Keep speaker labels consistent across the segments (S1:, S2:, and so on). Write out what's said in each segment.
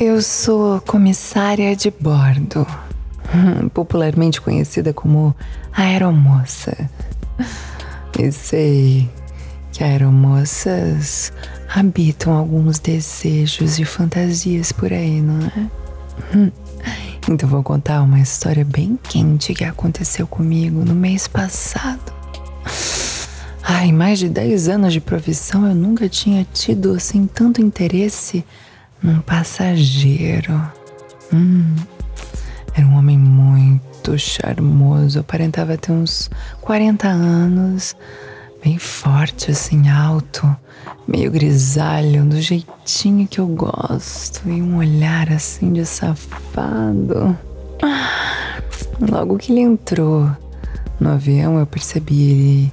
S1: Eu sou comissária de bordo, popularmente conhecida como aeromoça. E sei que aeromoças habitam alguns desejos e fantasias por aí, não é? Então vou contar uma história bem quente que aconteceu comigo no mês passado. Ai, mais de 10 anos de profissão eu nunca tinha tido assim tanto interesse um passageiro. Hum, era um homem muito charmoso, aparentava ter uns 40 anos, bem forte, assim, alto, meio grisalho, do jeitinho que eu gosto, e um olhar assim de safado. Logo que ele entrou no avião, eu percebi ele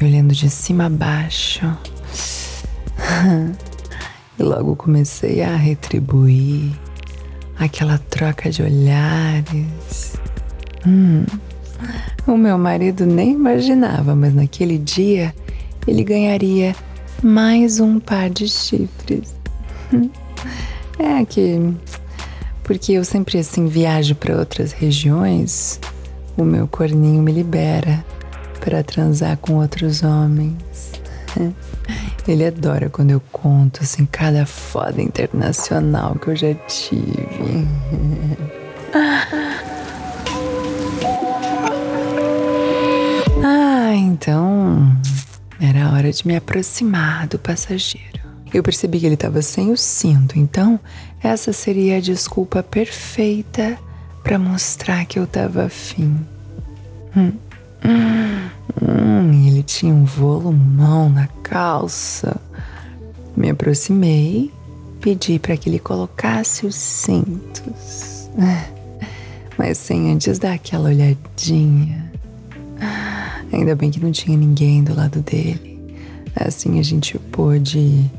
S1: olhando de cima a baixo. E logo comecei a retribuir aquela troca de olhares. Hum, o meu marido nem imaginava, mas naquele dia ele ganharia mais um par de chifres. É que, porque eu sempre assim viajo para outras regiões, o meu corninho me libera para transar com outros homens. Ele adora quando eu conto assim cada foda internacional que eu já tive. ah, então era hora de me aproximar do passageiro. Eu percebi que ele estava sem o cinto, então essa seria a desculpa perfeita para mostrar que eu estava afim. Hum. Hum. Hum, ele tinha um volumão na calça. Me aproximei, pedi para que ele colocasse os cintos, mas sem antes dar aquela olhadinha. Ainda bem que não tinha ninguém do lado dele. Assim a gente pôde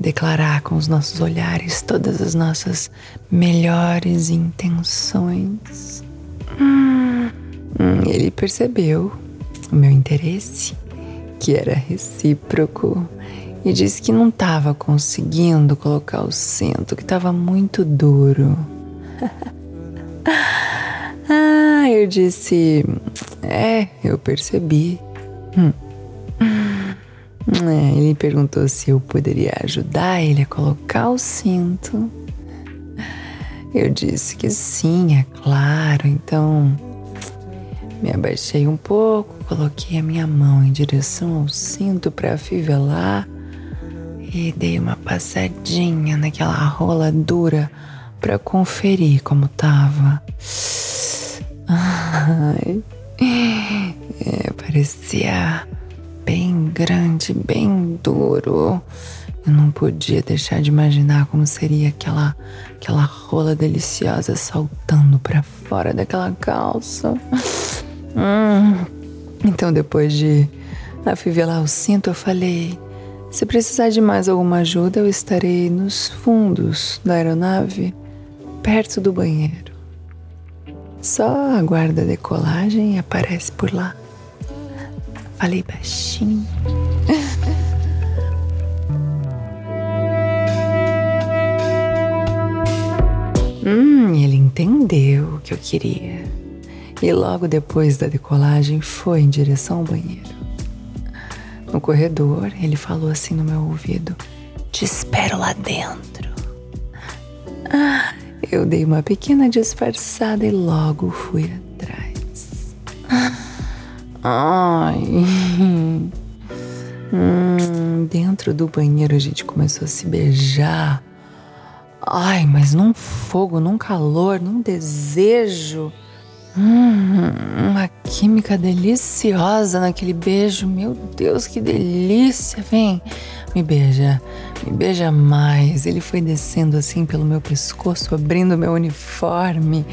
S1: declarar com os nossos olhares todas as nossas melhores intenções. Hum, ele percebeu o meu interesse, que era recíproco, e disse que não estava conseguindo colocar o cinto, que estava muito duro. ah, eu disse: É, eu percebi. Hum. É, ele perguntou se eu poderia ajudar ele a colocar o cinto. Eu disse que sim, é claro. Então me abaixei um pouco, coloquei a minha mão em direção ao cinto para afivelar e dei uma passadinha naquela rola dura para conferir como tava. Ai, é, parecia bem grande, bem duro. Eu não podia deixar de imaginar como seria aquela aquela rola deliciosa saltando para fora daquela calça. Hum. Então, depois de afivelar o cinto, eu falei: se precisar de mais alguma ajuda, eu estarei nos fundos da aeronave, perto do banheiro. Só aguarda a decolagem e aparece por lá. Falei baixinho. hum, ele entendeu o que eu queria e logo depois da decolagem foi em direção ao banheiro. No corredor, ele falou assim no meu ouvido: Te espero lá dentro. Ah, eu dei uma pequena disfarçada e logo fui atrás. Ai. Hum, dentro do banheiro a gente começou a se beijar. Ai, mas num fogo, num calor, num desejo. Hum, uma química deliciosa naquele beijo. Meu Deus, que delícia! Vem, me beija, Me beija mais. Ele foi descendo assim pelo meu pescoço, abrindo meu uniforme.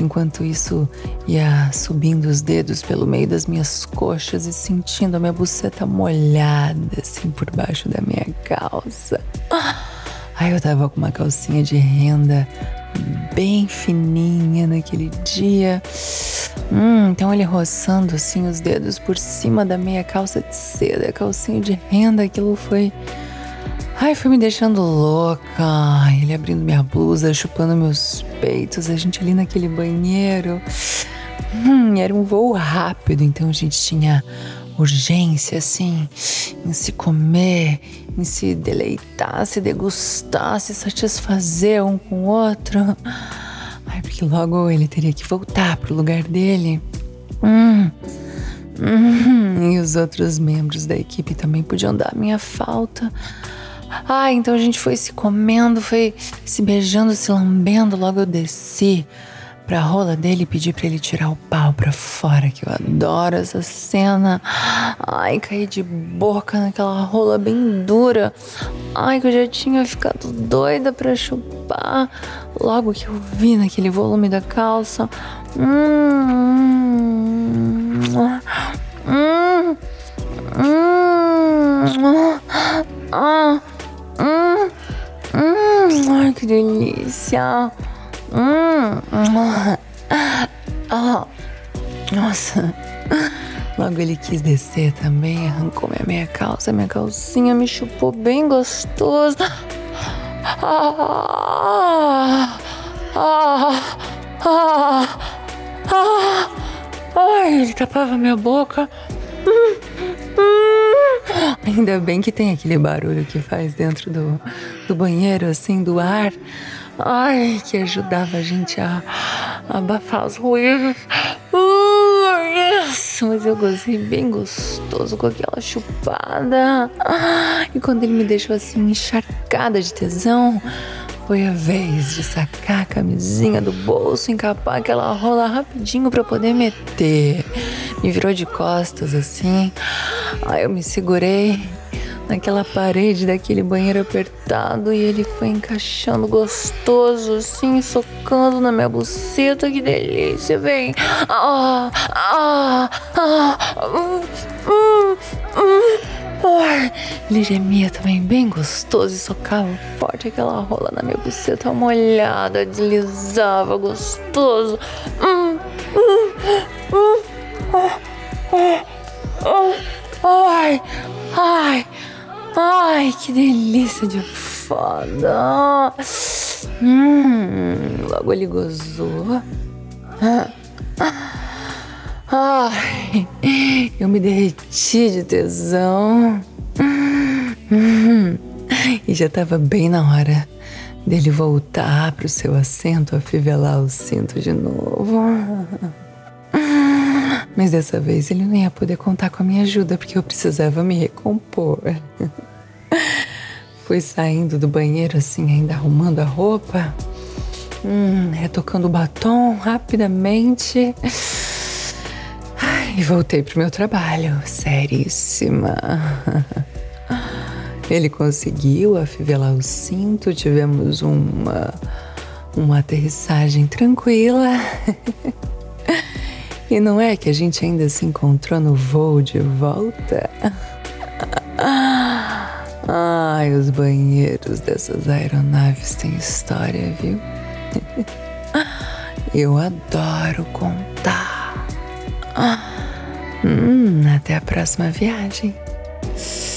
S1: Enquanto isso, ia subindo os dedos pelo meio das minhas coxas e sentindo a minha buceta molhada assim por baixo da minha calça. Aí eu tava com uma calcinha de renda bem fininha naquele dia. Hum, então ele roçando assim os dedos por cima da meia calça de seda, calcinha de renda, aquilo foi. Ai, foi me deixando louca. Ele abrindo minha blusa, chupando meus peitos, a gente ali naquele banheiro. Hum, era um voo rápido, então a gente tinha urgência, assim, em se comer, em se deleitar, se degustar, se satisfazer um com o outro. Ai, porque logo ele teria que voltar pro lugar dele. Hum. Hum, e os outros membros da equipe também podiam dar minha falta. Ah, então a gente foi se comendo, foi se beijando, se lambendo. Logo eu desci pra rola dele e pedi pra ele tirar o pau pra fora, que eu adoro essa cena. Ai, caí de boca naquela rola bem dura. Ai, que eu já tinha ficado doida pra chupar. Logo que eu vi naquele volume da calça. Hum. Hum. Hum. Ah. Hum. Hum. Ai, que delícia. Hum. Ah. Nossa. Logo ele quis descer também, arrancou minha meia calça, minha calcinha, me chupou bem gostoso. Ah, ah, ah, ah, ai, ele tapava minha boca. Ainda bem que tem aquele barulho que faz dentro do, do banheiro, assim, do ar. Ai, que ajudava a gente a, a abafar os ruídos. Uh, mas eu gozei bem gostoso com aquela chupada. E quando ele me deixou assim encharcada de tesão, foi a vez de sacar a camisinha do bolso, encapar aquela rola rapidinho para poder meter. Me virou de costas assim. Aí eu me segurei naquela parede daquele banheiro apertado e ele foi encaixando gostoso, assim, socando na minha buceta. Que delícia, vem! Ah, ah, ah, hum, hum, hum. Ai, ele gemia também bem gostoso e socava forte aquela rola na minha buceta molhada, deslizava gostoso. Hum, hum, hum, ah, ah, ah, ai, ai. Ai, que delícia de foda. Hum, logo ele gozou. Ai, eu me derreti de tesão. Hum, e já tava bem na hora dele voltar pro seu assento, afivelar o cinto de novo. Mas dessa vez ele não ia poder contar com a minha ajuda porque eu precisava me recompor. Fui saindo do banheiro assim, ainda arrumando a roupa, hum, retocando o batom rapidamente. E voltei pro meu trabalho, seríssima. Ele conseguiu afivelar o cinto, tivemos uma, uma aterrissagem tranquila. E não é que a gente ainda se encontrou no voo de volta? Ai, os banheiros dessas aeronaves têm história, viu? Eu adoro contar. Hum, até a próxima viagem. Se